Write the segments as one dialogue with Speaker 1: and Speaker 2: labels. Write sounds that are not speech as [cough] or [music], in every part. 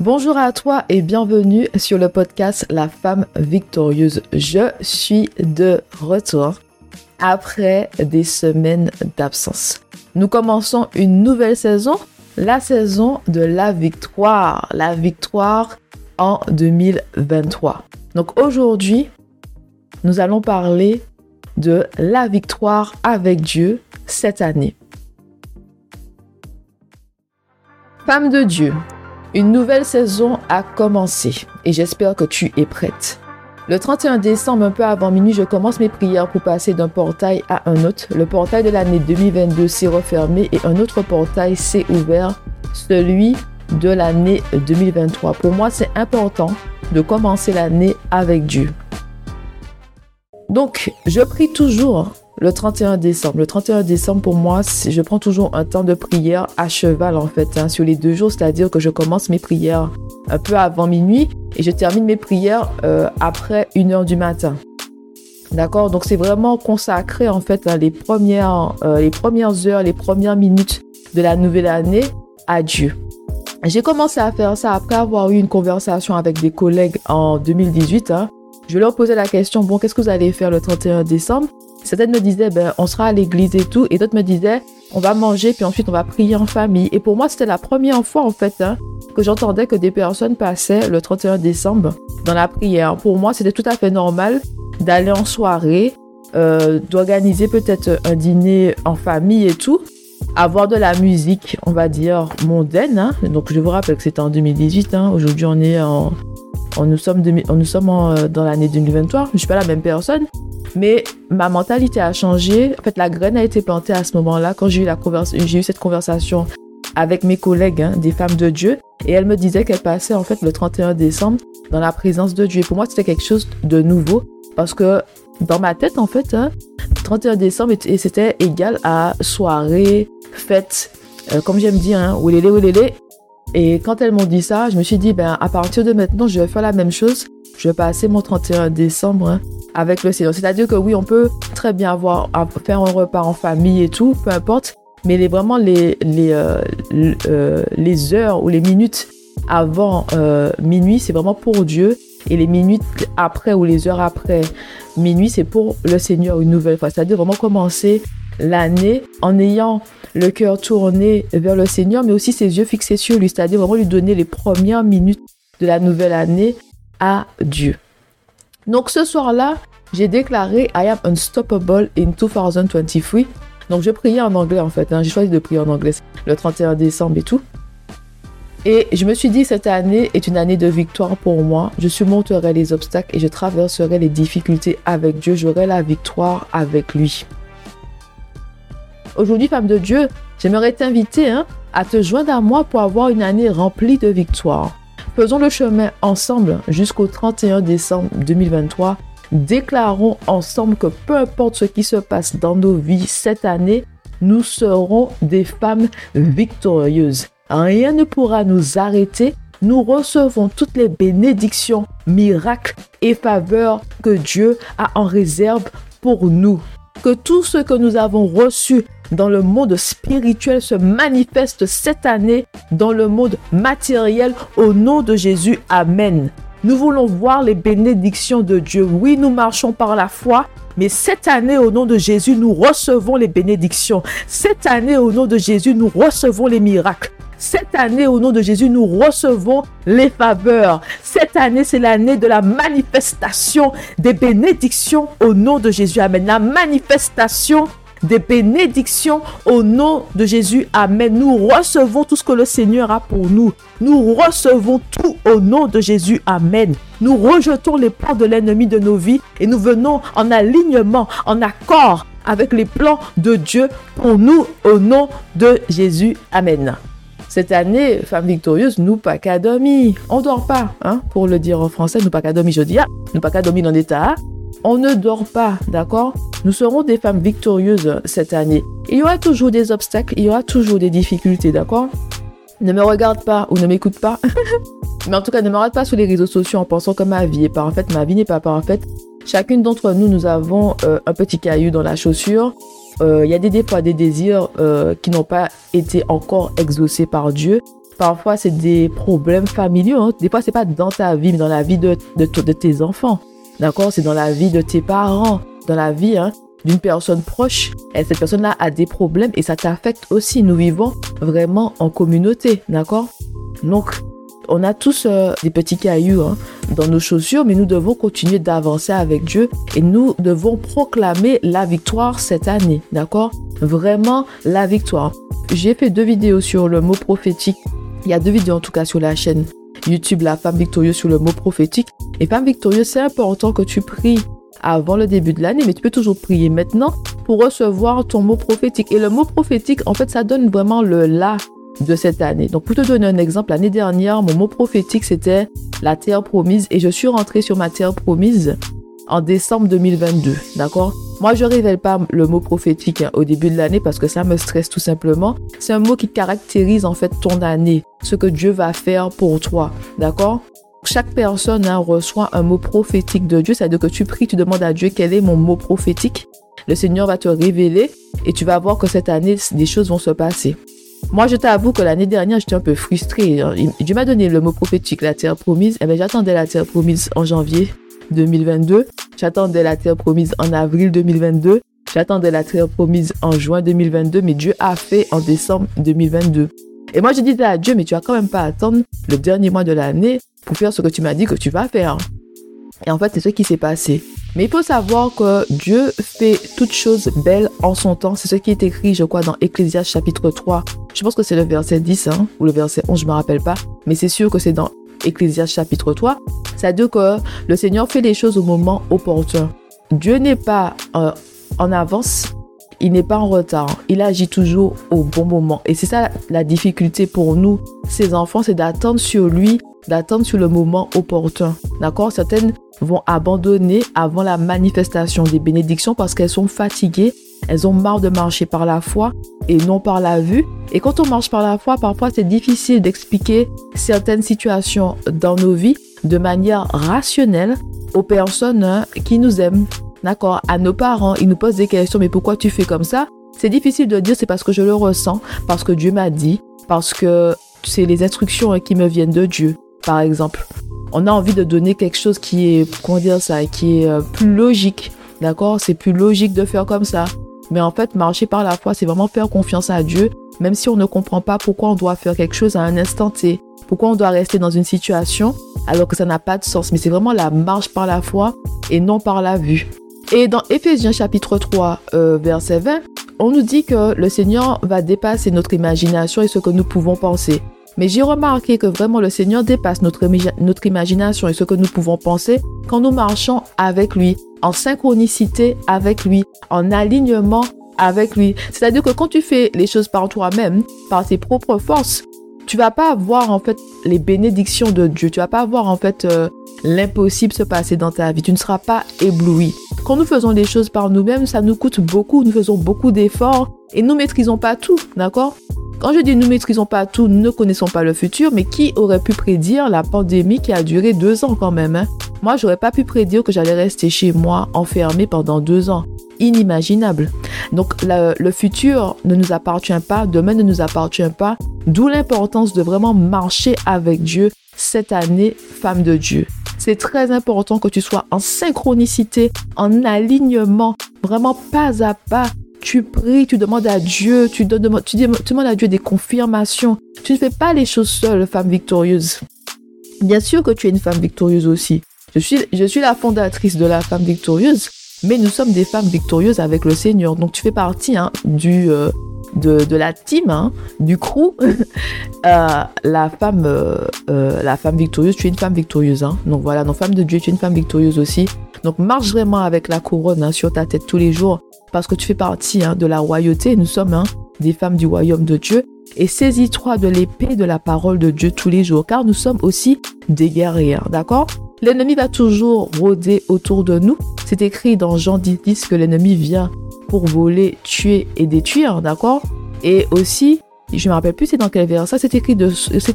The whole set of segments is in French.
Speaker 1: Bonjour à toi et bienvenue sur le podcast La femme victorieuse. Je suis de retour après des semaines d'absence. Nous commençons une nouvelle saison, la saison de la victoire, la victoire en 2023. Donc aujourd'hui, nous allons parler de la victoire avec Dieu cette année. Femme de Dieu, une nouvelle saison a commencé et j'espère que tu es prête. Le 31 décembre, un peu avant minuit, je commence mes prières pour passer d'un portail à un autre. Le portail de l'année 2022 s'est refermé et un autre portail s'est ouvert, celui de l'année 2023. Pour moi, c'est important de commencer l'année avec Dieu. Donc, je prie toujours le 31 décembre. Le 31 décembre, pour moi, je prends toujours un temps de prière à cheval, en fait, hein, sur les deux jours, c'est-à-dire que je commence mes prières un peu avant minuit et je termine mes prières euh, après une heure du matin. D'accord? Donc, c'est vraiment consacré, en fait, les, premières, euh, les premières heures, les premières minutes de la nouvelle année à Dieu. J'ai commencé à faire ça après avoir eu une conversation avec des collègues en 2018. Hein. Je leur posais la question, bon, qu'est-ce que vous allez faire le 31 décembre? Certaines me disaient, ben, on sera à l'église et tout. Et d'autres me disaient, on va manger, puis ensuite on va prier en famille. Et pour moi, c'était la première fois, en fait, hein, que j'entendais que des personnes passaient le 31 décembre dans la prière. Pour moi, c'était tout à fait normal d'aller en soirée, euh, d'organiser peut-être un dîner en famille et tout, avoir de la musique, on va dire, mondaine. Hein. Donc, je vous rappelle que c'était en 2018. Hein. Aujourd'hui, on est en... On nous sommes, nous sommes euh, dans l'année 2023. Je suis pas la même personne. Mais ma mentalité a changé. En fait, la graine a été plantée à ce moment-là quand j'ai eu, cette conversation avec mes collègues, hein, des femmes de Dieu. Et elles me disaient qu'elles passaient en fait le 31 décembre dans la présence de Dieu. Pour moi, c'était quelque chose de nouveau parce que dans ma tête, en fait, hein, 31 décembre, c'était égal à soirée, fête, euh, comme j'aime dire, hein, oulélé, oulélé. Et quand elles m'ont dit ça, je me suis dit, ben, à partir de maintenant, je vais faire la même chose. Je vais passer mon 31 décembre hein, avec le Seigneur. C'est-à-dire que oui, on peut très bien avoir, faire un repas en famille et tout, peu importe. Mais les, vraiment, les, les, euh, euh, les heures ou les minutes avant minuit, c'est vraiment pour Dieu. Et les minutes après ou les heures après minuit, c'est pour le Seigneur une nouvelle fois. C'est-à-dire vraiment commencer l'année en ayant le cœur tourné vers le Seigneur, mais aussi ses yeux fixés sur lui. C'est-à-dire vraiment lui donner les premières minutes de la nouvelle année à Dieu. Donc ce soir-là, j'ai déclaré I am unstoppable in 2023. Donc je priais en anglais en fait. Hein. J'ai choisi de prier en anglais le 31 décembre et tout. Et je me suis dit, cette année est une année de victoire pour moi. Je surmonterai les obstacles et je traverserai les difficultés avec Dieu. J'aurai la victoire avec lui. Aujourd'hui, femme de Dieu, j'aimerais t'inviter hein, à te joindre à moi pour avoir une année remplie de victoires. Faisons le chemin ensemble jusqu'au 31 décembre 2023. Déclarons ensemble que peu importe ce qui se passe dans nos vies cette année, nous serons des femmes victorieuses. Rien ne pourra nous arrêter. Nous recevons toutes les bénédictions, miracles et faveurs que Dieu a en réserve pour nous. Que tout ce que nous avons reçu dans le monde spirituel se manifeste cette année dans le monde matériel au nom de Jésus. Amen. Nous voulons voir les bénédictions de Dieu. Oui, nous marchons par la foi, mais cette année, au nom de Jésus, nous recevons les bénédictions. Cette année, au nom de Jésus, nous recevons les miracles. Cette année, au nom de Jésus, nous recevons les faveurs. Année, c'est l'année de la manifestation des bénédictions au nom de Jésus. Amen. La manifestation des bénédictions au nom de Jésus. Amen. Nous recevons tout ce que le Seigneur a pour nous. Nous recevons tout au nom de Jésus. Amen. Nous rejetons les plans de l'ennemi de nos vies et nous venons en alignement, en accord avec les plans de Dieu pour nous au nom de Jésus. Amen. Cette année, femme victorieuse, nous pas qu'à. On dort pas, hein, pour le dire en français, nous pas qu'à je dis, ah, nous pas qu'à dormir dans l'état. On ne dort pas, d'accord? Nous serons des femmes victorieuses cette année. Il y aura toujours des obstacles, il y aura toujours des difficultés, d'accord? Ne me regarde pas ou ne m'écoute pas. [laughs] Mais en tout cas, ne me regarde pas sur les réseaux sociaux en pensant que ma vie est parfaite. Ma vie n'est pas parfaite. Chacune d'entre nous, nous avons euh, un petit caillou dans la chaussure. Euh, il y a des, des des désirs euh, qui n'ont pas été encore exaucés par Dieu. Parfois, c'est des problèmes familiaux. Hein. Des fois, c'est pas dans ta vie, mais dans la vie de, de, de tes enfants. D'accord? C'est dans la vie de tes parents, dans la vie hein, d'une personne proche. Et cette personne-là a des problèmes et ça t'affecte aussi. Nous vivons vraiment en communauté. D'accord? Donc, on a tous euh, des petits cailloux hein, dans nos chaussures, mais nous devons continuer d'avancer avec Dieu et nous devons proclamer la victoire cette année. D'accord? Vraiment la victoire. J'ai fait deux vidéos sur le mot prophétique il y a deux vidéos en tout cas sur la chaîne YouTube La femme victorieuse sur le mot prophétique. Et femme victorieuse, c'est important que tu pries avant le début de l'année, mais tu peux toujours prier maintenant pour recevoir ton mot prophétique. Et le mot prophétique, en fait, ça donne vraiment le là de cette année. Donc, pour te donner un exemple, l'année dernière, mon mot prophétique, c'était la terre promise et je suis rentrée sur ma terre promise en décembre 2022. D'accord? Moi, je révèle pas le mot prophétique hein, au début de l'année parce que ça me stresse tout simplement. C'est un mot qui caractérise en fait ton année, ce que Dieu va faire pour toi. D'accord? Chaque personne hein, reçoit un mot prophétique de Dieu, c'est-à-dire que tu pries, tu demandes à Dieu quel est mon mot prophétique. Le Seigneur va te révéler et tu vas voir que cette année, des choses vont se passer. Moi, je t'avoue que l'année dernière, j'étais un peu frustrée. Dieu m'a donné le mot prophétique, la terre promise. Eh bien, j'attendais la terre promise en janvier 2022. J'attendais la terre promise en avril 2022. J'attendais la terre promise en juin 2022, mais Dieu a fait en décembre 2022. Et moi, je disais à Dieu, mais tu vas quand même pas attendre le dernier mois de l'année pour faire ce que tu m'as dit que tu vas faire. Et en fait, c'est ce qui s'est passé. Mais il faut savoir que Dieu fait toutes choses belles en son temps. C'est ce qui est écrit, je crois, dans Ecclésiaste chapitre 3. Je pense que c'est le verset 10 hein, ou le verset 11, je ne me rappelle pas. Mais c'est sûr que c'est dans Ecclésiaste chapitre 3. C'est-à-dire que le Seigneur fait les choses au moment opportun. Dieu n'est pas euh, en avance, il n'est pas en retard. Il agit toujours au bon moment. Et c'est ça la difficulté pour nous, ces enfants, c'est d'attendre sur lui, d'attendre sur le moment opportun. D'accord? Certaines vont abandonner avant la manifestation des bénédictions parce qu'elles sont fatiguées, elles ont marre de marcher par la foi et non par la vue. Et quand on marche par la foi, parfois c'est difficile d'expliquer certaines situations dans nos vies de manière rationnelle aux personnes hein, qui nous aiment. D'accord? À nos parents, ils nous posent des questions, mais pourquoi tu fais comme ça? C'est difficile de dire, c'est parce que je le ressens, parce que Dieu m'a dit, parce que c'est les instructions hein, qui me viennent de Dieu, par exemple. On a envie de donner quelque chose qui est, comment dire ça, qui est euh, plus logique. D'accord? C'est plus logique de faire comme ça. Mais en fait, marcher par la foi, c'est vraiment faire confiance à Dieu, même si on ne comprend pas pourquoi on doit faire quelque chose à un instant T, pourquoi on doit rester dans une situation alors que ça n'a pas de sens. Mais c'est vraiment la marche par la foi et non par la vue. Et dans Éphésiens chapitre 3, euh, verset 20, on nous dit que le Seigneur va dépasser notre imagination et ce que nous pouvons penser. Mais j'ai remarqué que vraiment le Seigneur dépasse notre, notre imagination et ce que nous pouvons penser quand nous marchons avec lui, en synchronicité avec lui, en alignement avec lui. C'est-à-dire que quand tu fais les choses par toi-même, par tes propres forces, tu vas pas avoir en fait les bénédictions de Dieu. Tu vas pas avoir en fait euh, l'impossible se passer dans ta vie. Tu ne seras pas ébloui. Quand nous faisons les choses par nous-mêmes, ça nous coûte beaucoup. Nous faisons beaucoup d'efforts et nous maîtrisons pas tout, d'accord? Quand je dis nous maîtrisons pas tout, nous ne connaissons pas le futur, mais qui aurait pu prédire la pandémie qui a duré deux ans quand même hein? Moi, j'aurais pas pu prédire que j'allais rester chez moi enfermé pendant deux ans. Inimaginable. Donc, le futur ne nous appartient pas, demain ne nous appartient pas. D'où l'importance de vraiment marcher avec Dieu cette année, femme de Dieu. C'est très important que tu sois en synchronicité, en alignement, vraiment pas à pas tu pries, tu demandes à Dieu, tu, demandes, tu demandes à Dieu des confirmations. Tu ne fais pas les choses seule, femme victorieuse. Bien sûr que tu es une femme victorieuse aussi. Je suis, je suis la fondatrice de la femme victorieuse, mais nous sommes des femmes victorieuses avec le Seigneur. Donc tu fais partie hein, du, euh, de, la team, hein, du crew. [laughs] Euh, la, femme, euh, la femme victorieuse, tu es une femme victorieuse. Hein. Donc voilà, non, femme de Dieu, tu es une femme victorieuse aussi. Donc marche vraiment avec la couronne sur ta tête tous les jours parce que tu fais partie hein, de la royauté. Nous sommes hein, des femmes du royaume de Dieu. Et saisis-toi de l'épée de la parole de Dieu tous les jours, car nous sommes aussi des guerriers, d'accord? L'ennemi va toujours rôder autour de nous. C'est écrit dans Jean 10, 10 que l'ennemi vient pour voler, tuer et détruire, d'accord? Et aussi, je me rappelle plus c'est dans quel verset, c'est écrit, de,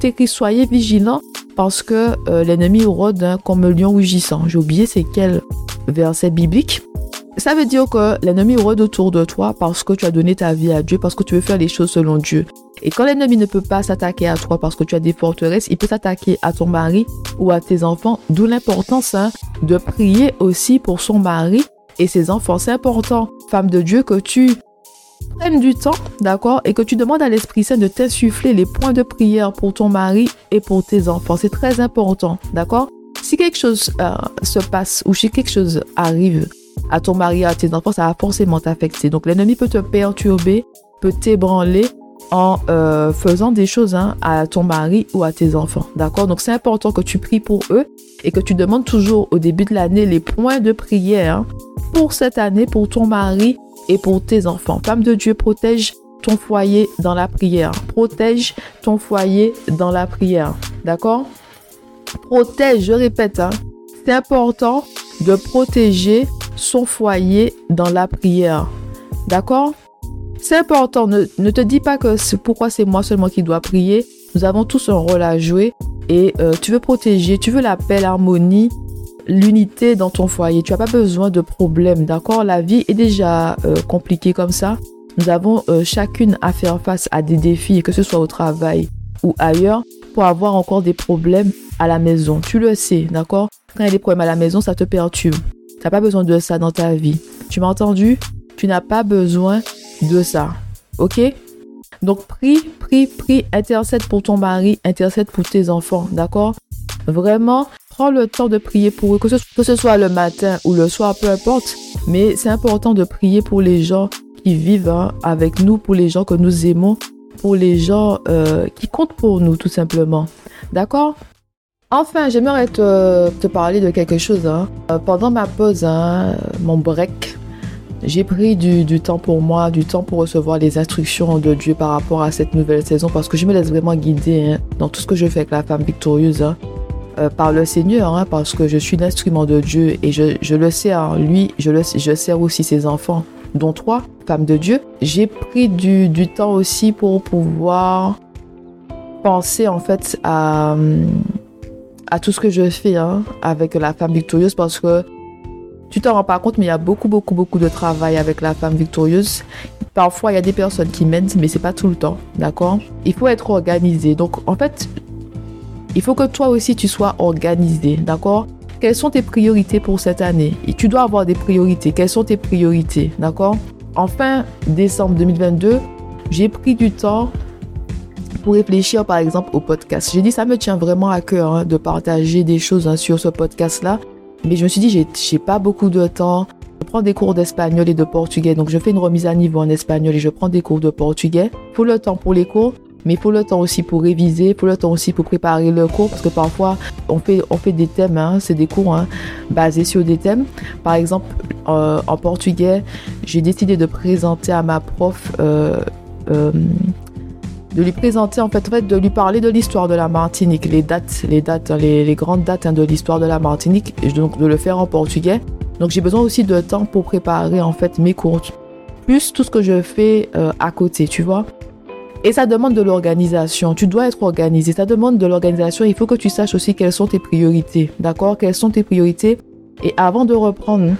Speaker 1: écrit soyez vigilants parce que euh, l'ennemi rôde hein, comme un lion rugissant. J'ai oublié c'est quel verset biblique. Ça veut dire que l'ennemi rôde autour de toi parce que tu as donné ta vie à Dieu, parce que tu veux faire les choses selon Dieu. Et quand l'ennemi ne peut pas s'attaquer à toi parce que tu as des forteresses, il peut s'attaquer à ton mari ou à tes enfants. D'où l'importance hein, de prier aussi pour son mari et ses enfants. C'est important, femme de Dieu, que tu prennes du temps, d'accord, et que tu demandes à l'Esprit Saint de t'insuffler les points de prière pour ton mari et pour tes enfants. C'est très important, d'accord Si quelque chose euh, se passe ou si quelque chose arrive à ton mari, à tes enfants, ça va forcément t'affecter. Donc l'ennemi peut te perturber, peut t'ébranler en euh, faisant des choses hein, à ton mari ou à tes enfants. D'accord Donc c'est important que tu pries pour eux et que tu demandes toujours au début de l'année les points de prière hein, pour cette année, pour ton mari et pour tes enfants. Femme de Dieu, protège ton foyer dans la prière. Protège ton foyer dans la prière. D'accord? Protège, je répète, hein, c'est important de protéger son foyer dans la prière. D'accord? C'est important. Ne, te dis pas que c'est pourquoi c'est moi seulement qui dois prier. Nous avons tous un rôle à jouer et euh, tu veux protéger, tu veux la paix, l'harmonie, l'unité dans ton foyer. Tu n'as pas besoin de problèmes, d'accord? La vie est déjà euh, compliquée comme ça. Nous avons euh, chacune à faire face à des défis, que ce soit au travail ou ailleurs, pour avoir encore des problèmes à la maison. Tu le sais, d'accord? Quand il y a des problèmes à la maison, ça te perturbe. Tu n'as pas besoin de ça dans ta vie. Tu m'as entendu? Tu n'as pas besoin de ça. Ok? Donc prie, prie, prie, intercède pour ton mari, intercède pour tes enfants, d'accord? Vraiment, prends le temps de prier pour eux, que ce, soit le matin ou le soir, peu importe. Mais c'est important de prier pour les gens qui vivent hein, avec nous, pour les gens que nous aimons, pour les gens euh, qui comptent pour nous, tout simplement. D'accord? Enfin, j'aimerais te, parler de quelque chose. Hein. Euh, pendant ma pause, hein, mon break, j'ai pris du, temps pour moi, du temps pour recevoir les instructions de Dieu par rapport à cette nouvelle saison parce que je me laisse vraiment guider dans tout ce que je fais avec la femme victorieuse. Euh, par le Seigneur, hein, parce que je suis l'instrument de Dieu et je, le sais, hein, lui, je, le, je sers aussi ses enfants, dont toi, femme de Dieu. J'ai pris du, temps aussi pour pouvoir penser en fait à, à tout ce que je fais hein, avec la femme victorieuse parce que tu t'en rends pas compte, mais il y a beaucoup, beaucoup, beaucoup de travail avec la femme victorieuse. Parfois, il y a des personnes qui m'aident, mais c'est pas tout le temps, d'accord? Il faut être organisé. Donc, en fait, il faut que toi aussi tu sois organisé, d'accord? Quelles sont tes priorités pour cette année? Et tu dois avoir des priorités. Quelles sont tes priorités, d'accord? En fin décembre 2022, j'ai pris du temps pour réfléchir par exemple au podcast. J'ai dit ça me tient vraiment à cœur hein, de partager des choses hein, sur ce podcast-là. Mais je me suis dit, j'ai pas beaucoup de temps. Je prends des cours d'espagnol et de portugais. Donc, je fais une remise à niveau en espagnol et je prends des cours de portugais. Pour le temps pour les cours, mais il faut le temps aussi pour réviser, il faut le temps aussi pour préparer le cours, parce que parfois, on fait, on fait des thèmes, hein, c'est des cours hein, basés sur des thèmes. Par exemple, euh, en portugais, j'ai décidé de présenter à ma prof, euh, euh, de lui présenter, en fait, de lui parler de l'histoire de la Martinique, les dates, les dates, les, les grandes dates hein, de l'histoire de la Martinique, et donc de le faire en portugais. Donc j'ai besoin aussi de temps pour préparer, en fait, mes cours, plus tout ce que je fais à côté, tu vois. Et ça demande de l'organisation. Tu dois être organisé. Ça demande de l'organisation. Il faut que tu saches aussi quelles sont tes priorités. D'accord? Quelles sont tes priorités? Et avant de reprendre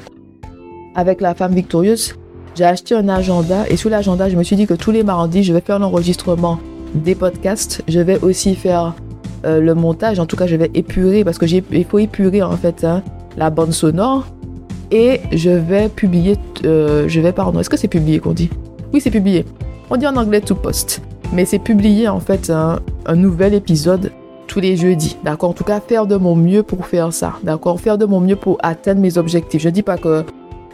Speaker 1: avec la femme victorieuse, j'ai acheté un agenda. Et sur l'agenda, je me suis dit que tous les mardis, je vais faire l'enregistrement des podcasts. Je vais aussi faire euh, le montage. En tout cas, je vais épurer parce que il faut épurer en fait hein, la bande sonore. Et je vais publier. Euh, je vais pardon. Est-ce que c'est publié qu'on dit? Oui, c'est publié. On dit en anglais to post mais c'est publier en fait un, nouvel épisode tous les jeudis, d'accord En tout cas, faire de mon mieux pour faire ça, d'accord Faire de mon mieux pour atteindre mes objectifs. Je ne dis pas qu'il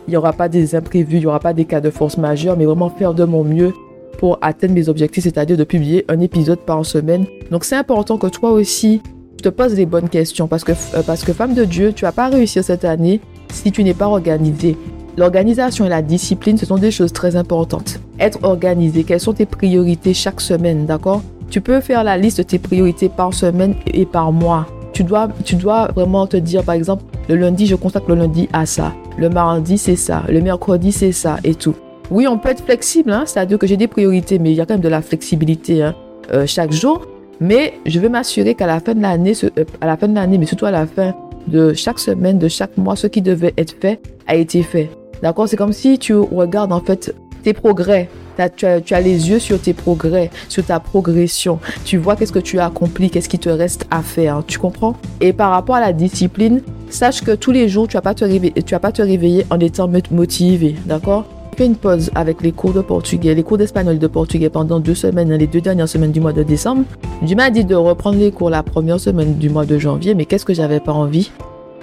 Speaker 1: n'y aura pas des imprévus, il n'y aura pas des cas de force majeure, mais vraiment faire de mon mieux pour atteindre mes objectifs, c'est-à-dire de publier un épisode par semaine. Donc c'est important que toi aussi, tu te poses les bonnes questions parce que, euh, parce que femme de Dieu, tu vas pas réussir cette année si tu n'es pas organisée. L'organisation et la discipline, ce sont des choses très importantes. Être organisé, quelles sont tes priorités chaque semaine, d'accord? Tu peux faire la liste de tes priorités par semaine et par mois. Tu dois, tu dois vraiment te dire, par exemple, le lundi, je consacre le lundi à ça. Le mardi, c'est ça. Le mercredi, c'est ça et tout. Oui, on peut être flexible, hein, c'est-à-dire que j'ai des priorités, mais il y a quand même de la flexibilité hein, euh, chaque jour. Mais je veux m'assurer qu'à la fin de l'année, euh, à la fin de l'année, mais surtout à la fin de chaque semaine, de chaque mois, ce qui devait être fait a été fait. D'accord? C'est comme si tu regardes en fait tes progrès. Tu as, les yeux sur tes progrès, sur ta progression. Tu vois qu'est-ce que tu as accompli, qu'est-ce qui te reste à faire. Tu comprends? Et par rapport à la discipline, sache que tous les jours, tu vas pas te réveiller, tu vas pas te réveiller en étant motivé. D'accord? Fais une pause avec les cours de portugais, les cours d'espagnol de portugais pendant deux semaines, les deux dernières semaines du mois de décembre. Tu m'as dit de reprendre les cours la première semaine du mois de janvier, mais qu'est-ce que j'avais pas envie?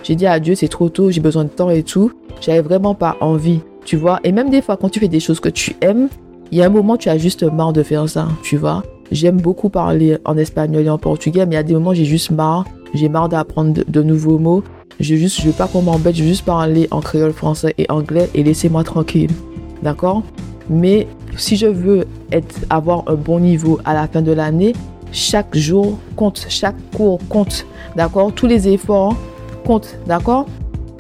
Speaker 1: J'ai dit à Dieu, c'est trop tôt, j'ai besoin de temps et tout. J'avais vraiment pas envie tu vois. Et même des fois, quand tu fais des choses que tu aimes, il y a un moment, tu as juste marre de faire ça, tu vois. J'aime beaucoup parler en espagnol et en portugais, mais il y a des moments, j'ai juste marre. J'ai marre d'apprendre de, nouveaux mots. Je juste, je veux pas qu'on m'embête, je veux juste parler en créole français et anglais et laissez-moi tranquille. D'accord? Mais si je veux être, avoir un bon niveau à la fin de l'année, chaque jour compte, chaque cours compte. D'accord? Tous les efforts comptent. D'accord?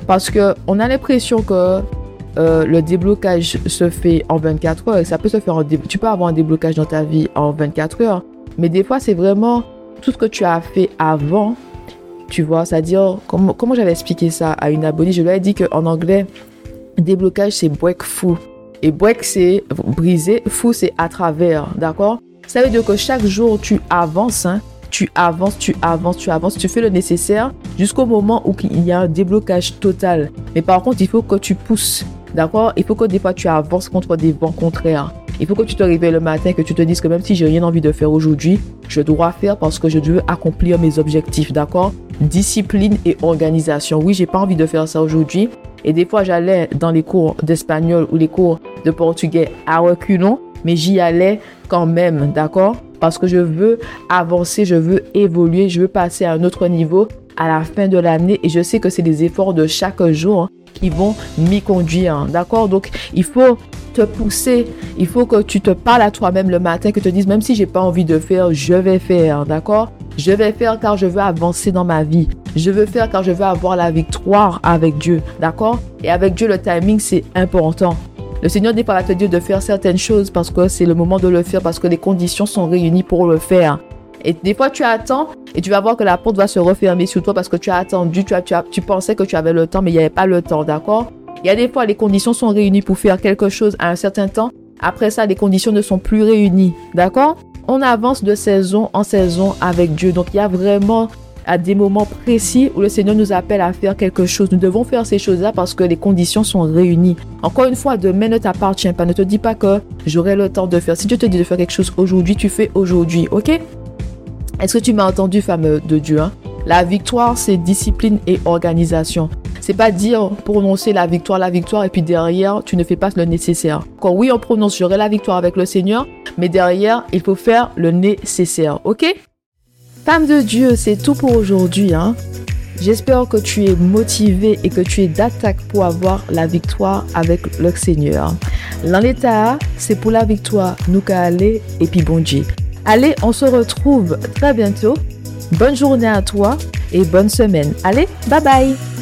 Speaker 1: Parce que on a l'impression que euh, le déblocage se fait en 24 heures. Ça peut se faire en tu peux avoir un déblocage dans ta vie en 24 heures, mais des fois c'est vraiment tout ce que tu as fait avant. Tu vois, c'est-à-dire comment, j'avais expliqué ça à une abonnée, je lui ai dit qu'en anglais, déblocage c'est break fou et break c'est briser, fou c'est à travers, d'accord? Ça veut dire que chaque jour tu avances, hein, tu avances, tu avances, tu avances, tu fais le nécessaire jusqu'au moment où il y a un déblocage total. Mais par contre, il faut que tu pousses. D'accord? Il faut que des fois tu avances contre des vents contraires. Il faut que tu te réveilles le matin que tu te dises que même si j'ai rien envie de faire aujourd'hui, je dois faire parce que je veux accomplir mes objectifs, d'accord? Discipline et organisation. Oui, j'ai pas envie de faire ça aujourd'hui. Et des fois, j'allais dans les cours d'espagnol ou les cours de portugais à reculons, mais j'y allais quand même, d'accord? Parce que je veux avancer, je veux évoluer, je veux passer à un autre niveau à la fin de l'année. Et je sais que c'est des efforts de chaque jour qui vont m'y conduire. D'accord? Donc, il faut te pousser. Il faut que tu te parles à toi-même le matin, que tu te dises, même si j'ai pas envie de faire, je vais faire. D'accord? Je vais faire car je veux avancer dans ma vie. Je veux faire car je veux avoir la victoire avec Dieu. D'accord? Et avec Dieu, le timing, c'est important. Le Seigneur n'est pas à te dire de faire certaines choses parce que c'est le moment de le faire, parce que les conditions sont réunies pour le faire. Et des fois, tu attends et tu vas voir que la porte va se refermer sur toi parce que tu as attendu, tu, as, tu, tu pensais que tu avais le temps, mais il n'y avait pas le temps, d'accord? Il y a des fois, les conditions sont réunies pour faire quelque chose à un certain temps. Après ça, les conditions ne sont plus réunies, d'accord? On avance de saison en saison avec Dieu. Donc, il y a vraiment à des moments précis où le Seigneur nous appelle à faire quelque chose. Nous devons faire ces choses-là parce que les conditions sont réunies. Encore une fois, demain ne t'appartient pas. Ne te dis pas que j'aurai le temps de faire. Si Dieu te dit de faire quelque chose aujourd'hui, tu fais aujourd'hui, ok? Est-ce que tu m'as entendu, femme de Dieu hein? La victoire, c'est discipline et organisation. C'est pas dire prononcer la victoire, la victoire, et puis derrière, tu ne fais pas le nécessaire. Quand oui, on prononce la victoire avec le Seigneur, mais derrière, il faut faire le nécessaire, ok? Femme de Dieu, c'est tout pour aujourd'hui. Hein? J'espère que tu es motivé et que tu es d'attaque pour avoir la victoire avec le Seigneur. L'en c'est pour la victoire, nous qu'à et puis bon. Allez, on se retrouve très bientôt. Bonne journée à toi et bonne semaine. Allez, bye bye